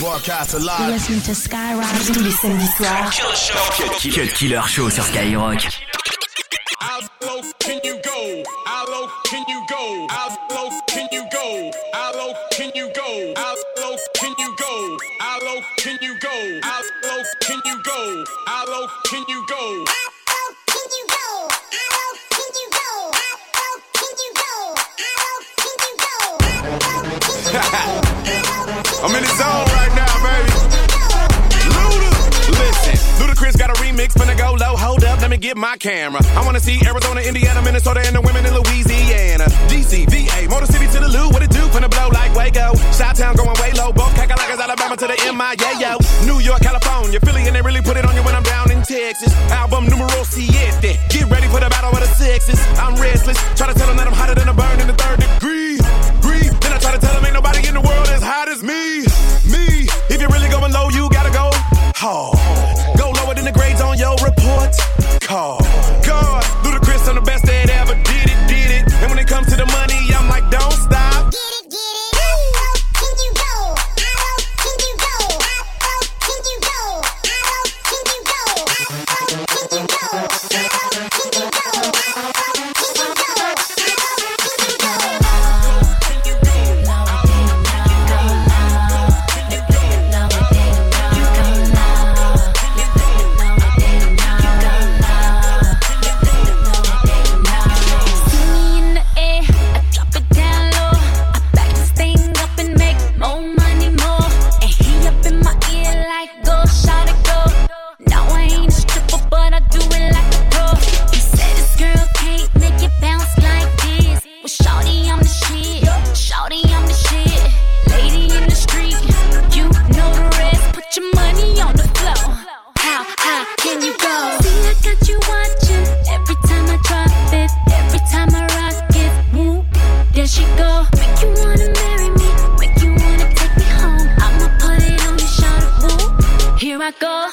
Broadcast alive. Listen to Skyrock tous les samedis soirs. Cut Killer Show sur Skyrock. How low can you go? How low can you go? How low can you go? How low can you go? How low can you go? How low can you go? How low can you go? How low can you go? I'm in the zone Ludacris got a remix, finna go low. Hold up, let me get my camera. I wanna see Arizona, Indiana, Minnesota, and the women in Louisiana. DC, VA, Motor City to the Lou, what it do? Finna blow like Waco. Shot Town going way low, both Cacalacas, Alabama to the MI, yeah, yo. New York, California, Philly, and they really put it on you when I'm down in Texas. Album numero siete. Get ready for the battle of the sexes. I'm restless, try to tell them that I'm hotter than a burn in the third I go?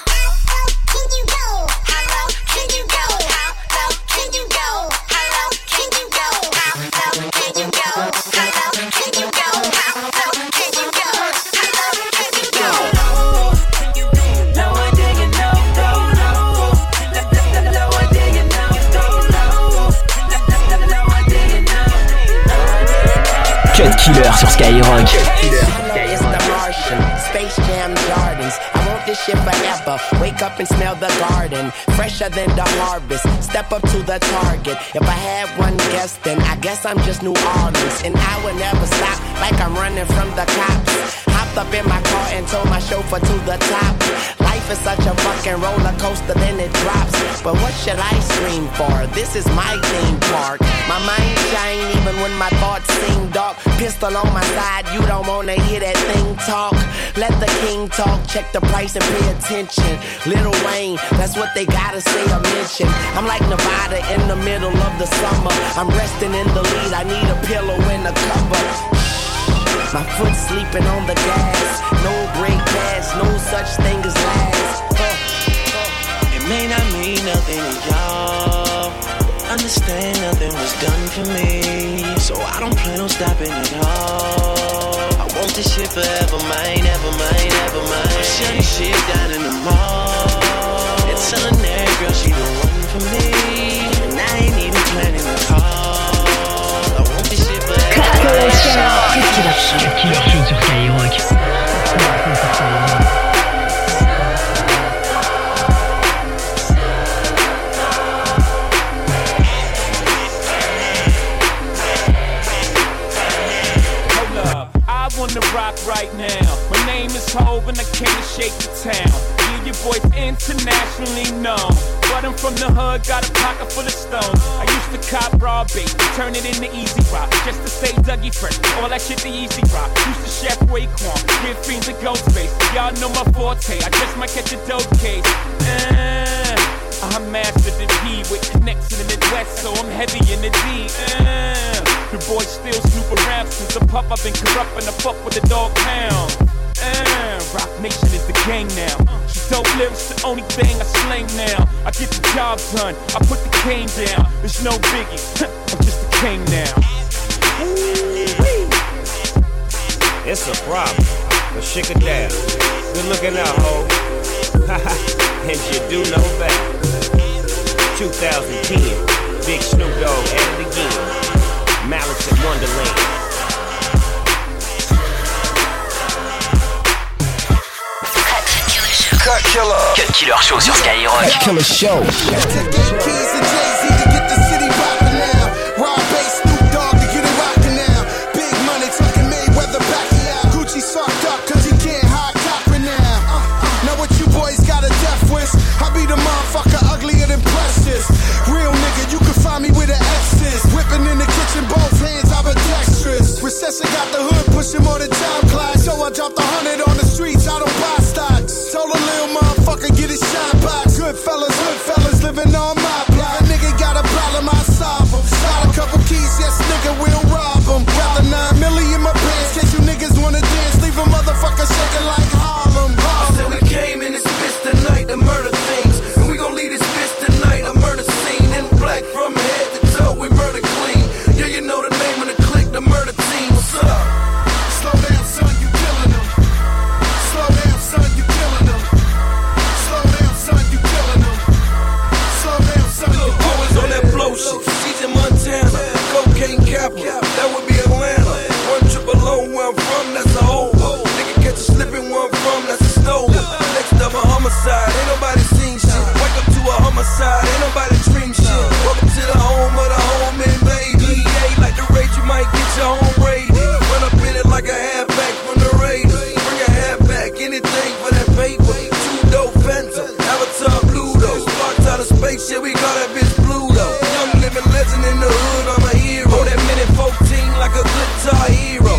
Cut Killer sur Skyrock. Wake up and smell the garden, fresher than the harvest. Step up to the target. If I had one guess, then I guess I'm just New Orleans. And I would never stop, like I'm running from the cops. Hopped up in my car and told my chauffeur to the top. Life is such a fucking roller coaster, then it drops. But what should I scream for? This is my theme park. My mind shine even when my thoughts seem dark. Pistol on my side, you don't wanna hear that thing talk. Let the king talk, check the price and pay attention. Lil Wayne, that's what they gotta say or mention. I'm like Nevada in the middle of the summer. I'm resting in the lead, I need a pillow and a cover. My foot sleeping on the gas. No brake pads, no such thing as last. Uh, It may not mean nothing to y'all. Understand nothing was done for me. So I don't plan on stopping at all. I want this shit forever, mine, ever mine, ever mine. Shutting shit down in the mall. Got a pocket full of stones. I used to cop raw bait, turn it into easy rock. Just to stay Dougie fresh, all that shit the easy rock. Used to chef Raekwon, give fiends a ghost face. Y'all know my forte, I just might catch a dope case. Uh, I mastered the P with connects in the Midwest, so I'm heavy in the D. Uh, the boy still snoop around since a pup. I've been corrupt and I fuck with the dog pound. Uh, Roc Nation is the gang now. She dope lips the only thing I slang now. I get the job done, I put the game down. There's no biggie, I'm just a king now. It's a problem, but shake it down. Good looking out, ho. and you do know that. 2010, Big Snoop Dogg at it again. Malice in Wonderland. Cut Killer. Show sur Skyrock. It's guitar hero.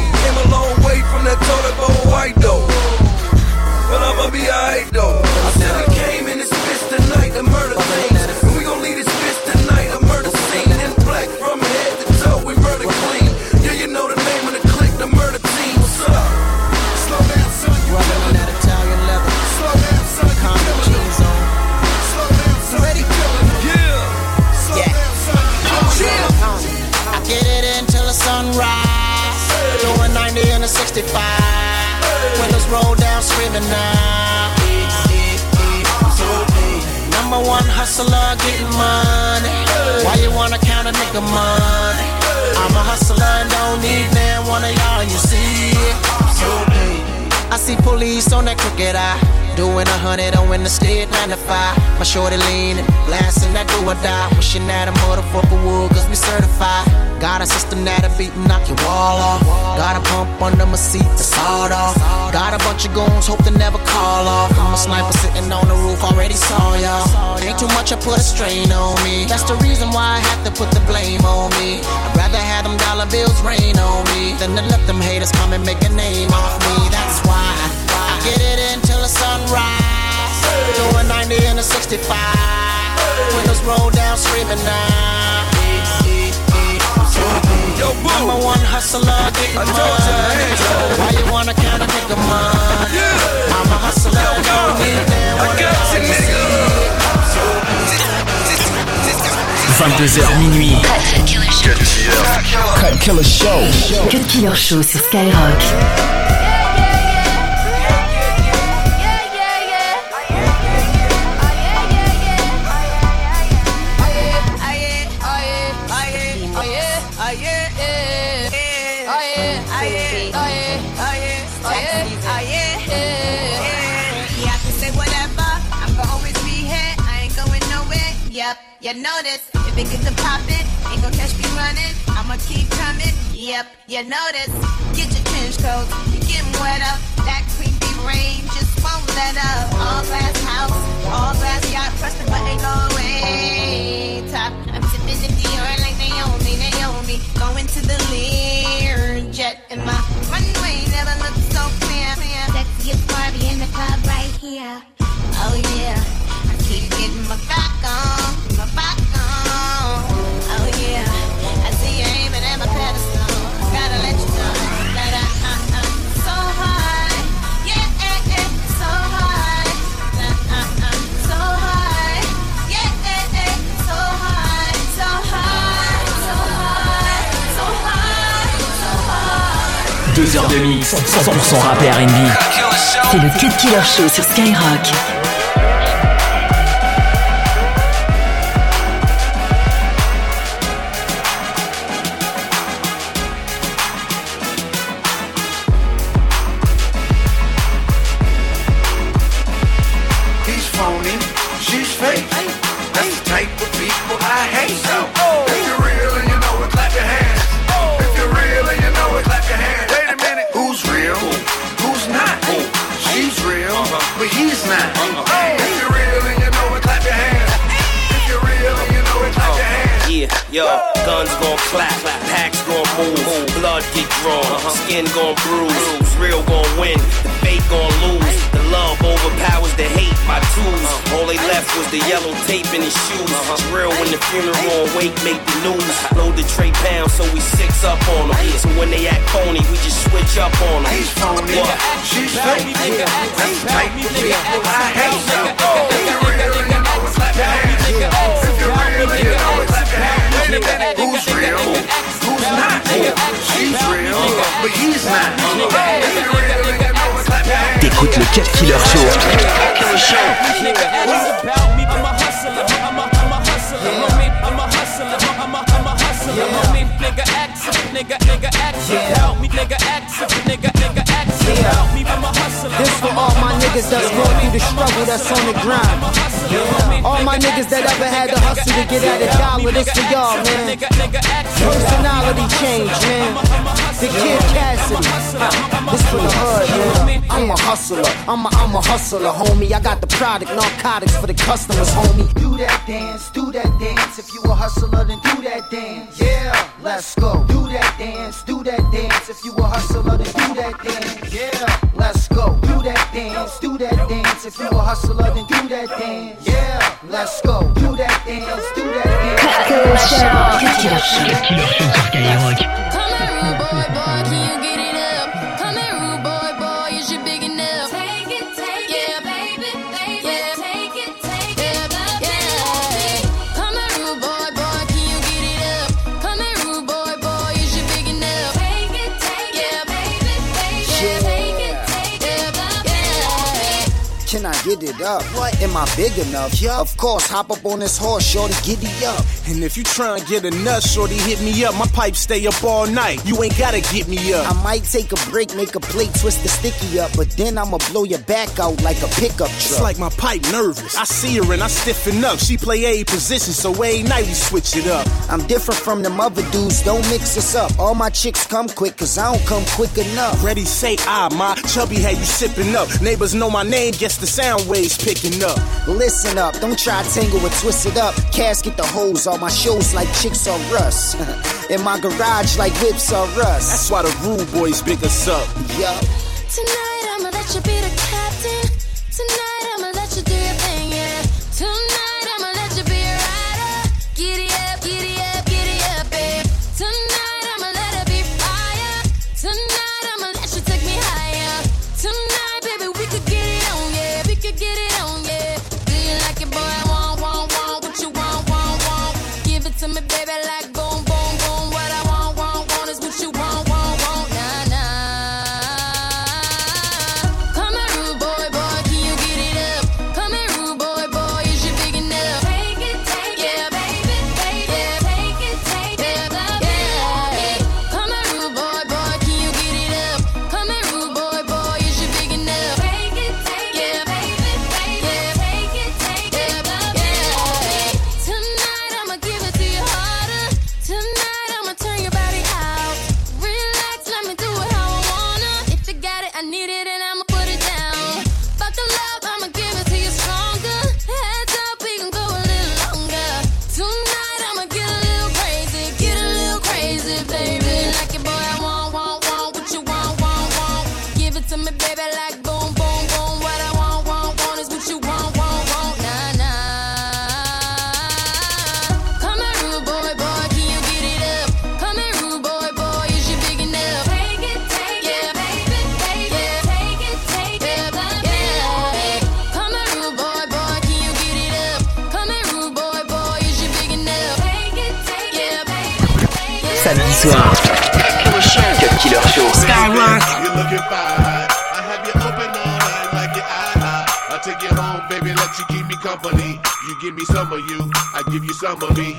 see police on that crooked eye. Doing a hundred on in the state, nine to five. My shorty leaning, blasting that do or die. Wishing that a motherfucker would, cause we certified. Got a system that'll beat and knock your wall off. Got a pump under my seat to sawed off. Got a bunch of goons, hope they never call off. I'm a sniper sitting on the roof, already saw y'all. Ain't too much, I put a strain on me. That's the reason why I have to put the blame on me. I'd rather have them dollar bills rain on me than to let them haters come and make a name off me. That's why I get it until the sunrise. Doing 90 and a 65. Windows roll down, screaming now. Yo, boo. I'm a one hustler, getting I told ya. Why you wanna count a nigga money? Yeah. I'm a hustler, yo, yo. I got you, nigga. Fin de 2h minuit. Cut Killer Show. Cut Killer Show. Cut Killer Show sur Skyrock. You know this. If it gets a poppin', ain't gon' catch me running. I'ma keep coming. Yep, you know this. Get your trench coat. You're getting wet up. That creepy rain just won't let up. All right. Heures de mix, 100% rap et R&B. C'est le Cut Killer Show sur Skyrock. The funeral wake make the news, load the tray pound so we six up on them, so when they act phony, we just switch up on them. He's phony, What? she's fake. That's the type of people I hate. If you're real you know it, clap your. If you're real and you know it, clap your. Wait a minute, who's real? Who's not? She's real, but he's not. If you're real and you know it, clap your. T'écoutes le Killer Show. Nigga, ask about I'm a hustler. Nigga, ask nigga, nigga, ask about me. Nigga, ask nigga, nigga, ask about me. I'm a hustler. This for all niggas that's going through the struggle that's on the grind. All my niggas that ever had to hustle to get at a dollar, this for y'all, man. Personality change, man. The Kid Cassidy. This for the hood, man. I'm a hustler. I'm a, I'm a hustler, homie. I got the product, narcotics for the customers, homie. Do that dance, do that dance. If you a hustler, then do that dance. Yeah, let's go. Do that dance, do that dance. If you a hustler, then do that dance. Yeah, let's go. Do that dance, do that dance. If you a hustler, then do that dance. Yeah, let's go. Do that dance, do that dance. Cut Killer Show. Cut Killer Show. Cut Killer Show sur Skyrock. Can I get it up? What? Am I big enough? Yeah. Of course, hop up on this horse, shorty, giddy up. And if you try and get a nut, shorty, hit me up. My pipes stay up all night. You ain't gotta get me up. I might take a break, make a plate, twist the sticky up, but then I'ma blow your back out like a pickup truck. It's like my pipe nervous. I see her and I stiffen up. She play a position, so every night we switch it up. I'm different from them other dudes, don't mix us up. All my chicks come quick, cause I don't come quick enough. Ready, say ah, my chubby had you sipping up. Neighbors know my name, guess the sound waves picking up. Listen up, don't try to tangle or twist it up. Casket the hoes on my shows like chicks are rust. In my garage like whips are rust. That's why the rude boys big us up. Yup. Tonight I'ma let you be the captain. Tonight I'ma Samedi soir. Killer Show. Skyrock. Take you home, baby, let you keep me company. You give me some of you, I give you some of me.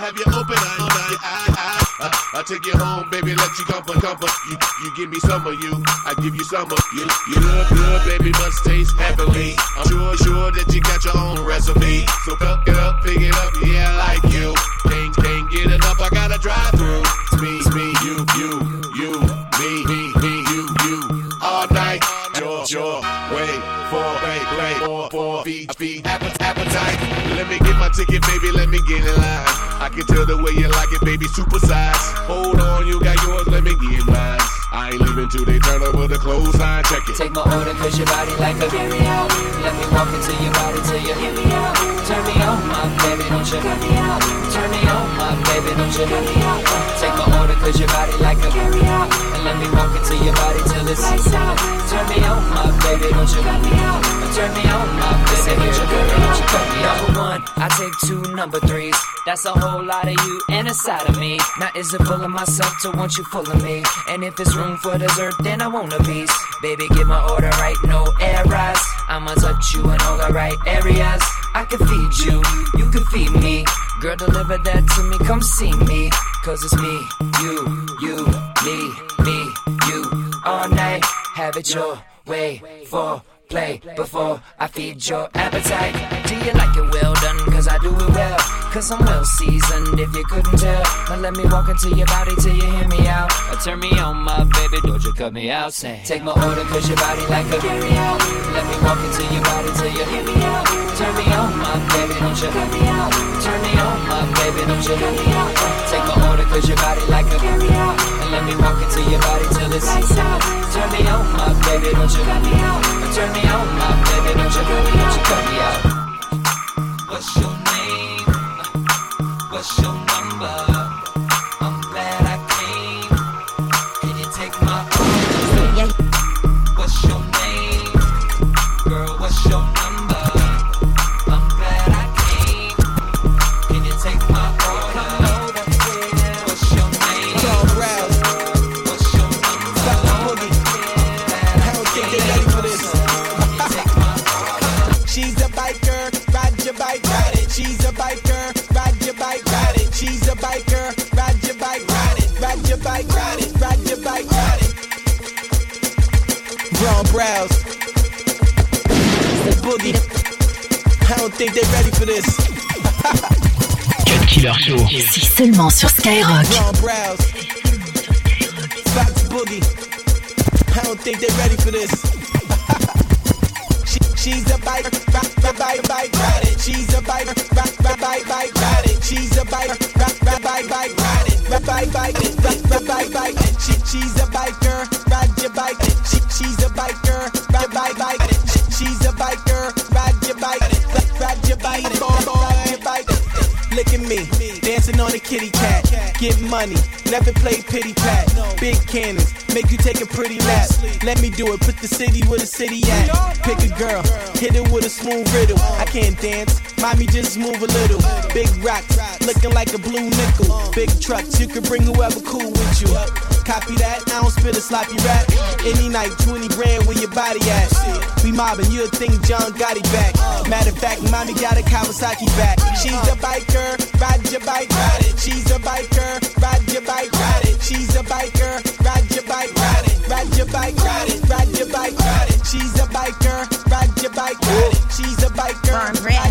Have you open all night. I, I, I, I take you home, baby, let you comfort, comfort. You, you give me some of you, I give you some of you. You look good, baby, must taste heavenly. I'm sure, sure that you got your own recipe. So pick it up, pick it up, yeah, I like you. Can't, can't get enough, I gotta drive through. Me, me, ticket, baby, let me get in line. I can tell the way you like it, baby, super size. Hold on, you got yours, let me get mine. I ain't leaving till they turn over the clothes sign, check it. Take my order cause your body like a me out Let me walk into your body till you Hear me out Turn me on my baby don't you Hear me out Turn me on my baby don't you Hear me out Take my cause your body like a Hear me out And let me walk into your body till it's Lights out. Turn me on my baby don't you Hear me out. Turn me on my baby don't you out. You cut me out Number one I take two number threes. That's a whole lot of you and a side of me. Now is it full of myself to want you full of me? And if it's room for dessert then I want a piece. Baby get my order right no errors. I'ma touch you in all the right areas I can feed you, you can feed me Girl deliver that to me, come see me Cause it's me, you, you, me, me, you All night, have it your way for play before I feed your appetite. Do you like it well done? Cause I do it well. Cause I'm well seasoned if you couldn't tell. Now let me walk into your body till you hear me out. Turn me on, my baby, don't you cut me out. Say, take my order cause your body like a me out. Let me walk into your body till you hear me out. Turn me on, my baby, don't you hear me out. Turn me on, my baby, don't you hear me out. Take my order cause your body like a me out. And let me walk into your body till it's lights out. Turn me on, my baby, don't you cut me out. Turn me on, my baby, don't you, cut me out. What's your name? What's your number? Brown brows. The boogie. I don't think they're ready for this. Cut Killer Show. C'est seulement sur Skyrock. Brown brows. Fox boogie. I don't think they're ready for this. She, she's a bike, rock, bike, bike, ride it. She's a bike, rock, bike, bike, ride it. She's a bike, rock, bike, bike, ride it. Bike, bike, rock, rock, bike, bike. She, she's a biker, ride your bike. She, she's a biker, ride, bike, bike. She, she's a biker, ride your bike, ride, ride your bike, ride your bike. Look at me, dancing on a kitty cat. Get money, never play pity pat. Big cannons, make you take a pretty nap. Let me do it, put the city where the city at. Pick a girl, hit it with a smooth riddle. I can't dance, mommy just move a little. Big rocks, looking like a blue nickel. Big trucks, you can bring whoever cool with you. Copy that, I don't spit a sloppy rap. Any night, 20 grand where your body at. We mobbing, you'll think John Gotti back. Matter of fact, mommy got a Kawasaki back. She's a biker, ride your bike, ride it. She's a biker, ride your bike, ride it. She's a biker, ride your bike, ride it. Ride your bike, ride it. Ride your bike, ride it. She's a biker, ride your bike, ride it. She's a biker, ride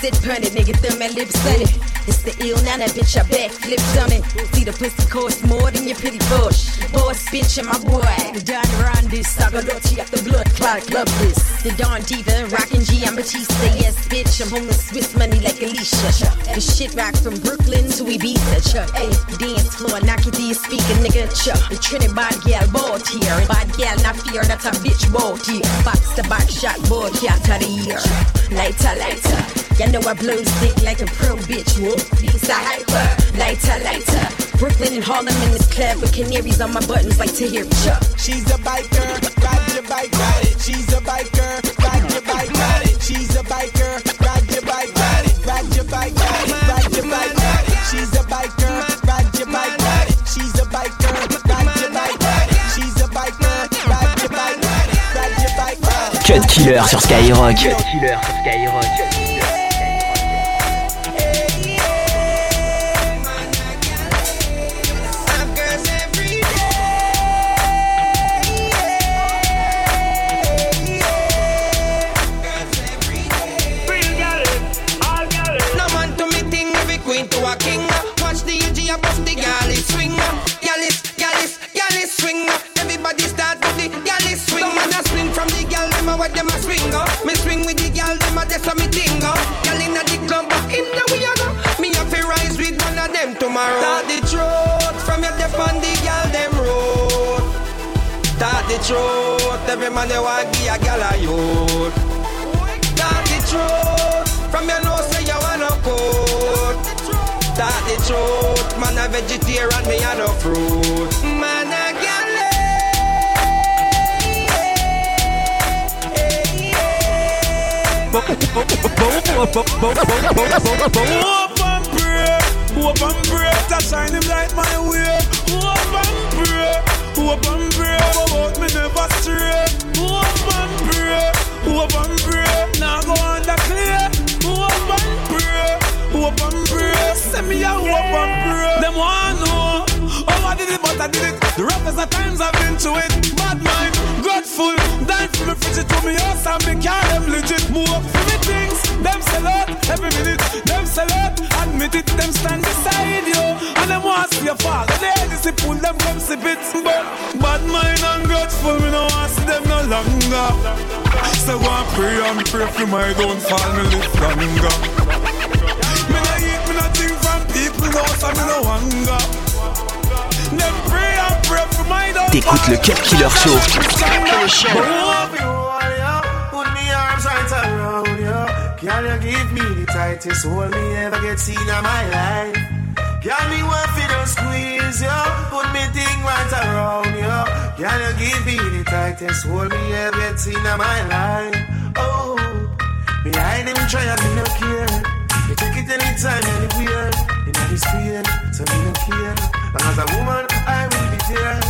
sit pun it, nigga, thumb my lips sunny. It's the ill now that bitch, I backflip on it. See the pussy cost more than your pretty bush. Boss bitch and my boy. The Don Rondis, Saga Dirty up the blood clot, love this. The Don Diva, rockin' G, I'm Batista, yes, bitch. I'm homeless Swiss money like Alicia. The shit rock from Brooklyn to Ibiza, chuck. Hey, dance floor, knock it to your speaker, nigga, chuck. The Trinity bad gal bought here. Bad gal, not fear, that's a bitch bought here. Box to box shot, the year. Lighter, lighter. Know I blow stick like a pro bitch, whoop. Lisa hyper. Lighter, lighter. Brooklyn and Harlem in this club with canaries on my buttons like to hear chuck. She's a biker, ride your bike, ride it. She's a biker, ride your bike, ride it. She's a biker, ride your bike, ride it. Ride your bike, ride it. Ride your bike, ride it. She's a biker, ride your bike, ride it. She's a biker, ride your bike, ride it. She's a biker, ride your bike, ride it. Ride your bike, ride it. Cut Killer sur Skyrock. Cut Killer sur Skyrock. Gal, them a a swing. uh. Me swing with the gal, them a that's a me thing. uh. Gal inna the club, but in the we a go. Me have to rise with one of them tomorrow. Start the truth from your dep on the gal them road. Start the truth, every man they want give a gal a youth. Start the truth from your nose say you wanna coat. Start the truth, man a vegetarian, me a no fruit. Man Hope and pray, hope and pray to shine light my way. Hope and pray, hope and pray, about me never stray. Hope and pray, hope and pray, now go under clear. Hope pray, hope and pray, send me a hope and pray. Them want know how I did it, but I did it. The roughest of times I've been to it. Bad mind, grateful, dying it to me house and me car them legit. Move for me things, them sell out every minute. Them sell out, admit it, them stand beside you. And them want see you fall. And they just see pull them come see. But bad mind and grateful, me no want see them no longer. So go and pray and pray for my downfall, me live longer. Me no eat, me no think from people, so me no hunger. Them pray and pray for my downfall. T'écoutes le Cut Killer Show. Around you. Can you give me the tightest hold me ever get seen in my life? Can me one for the squeeze you? Put me thing right around you. Can you give me the tightest hold me ever get seen in my life? Oh, behind them try and me no care. You take it anytime, anywhere. In this pain, so me no care. Long as a woman, I will be there.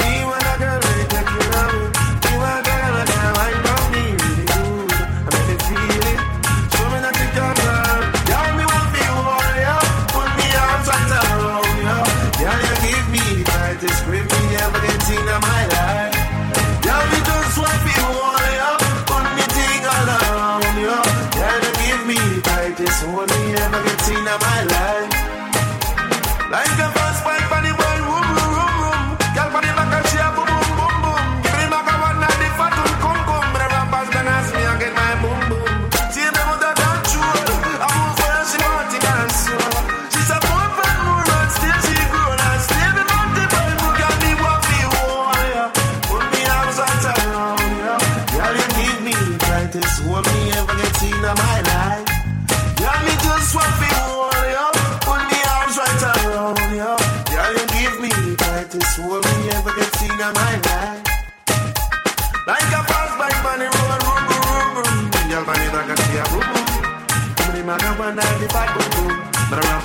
Me want a girl, in my life. Like a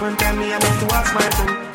And tell me I need to watch my phone.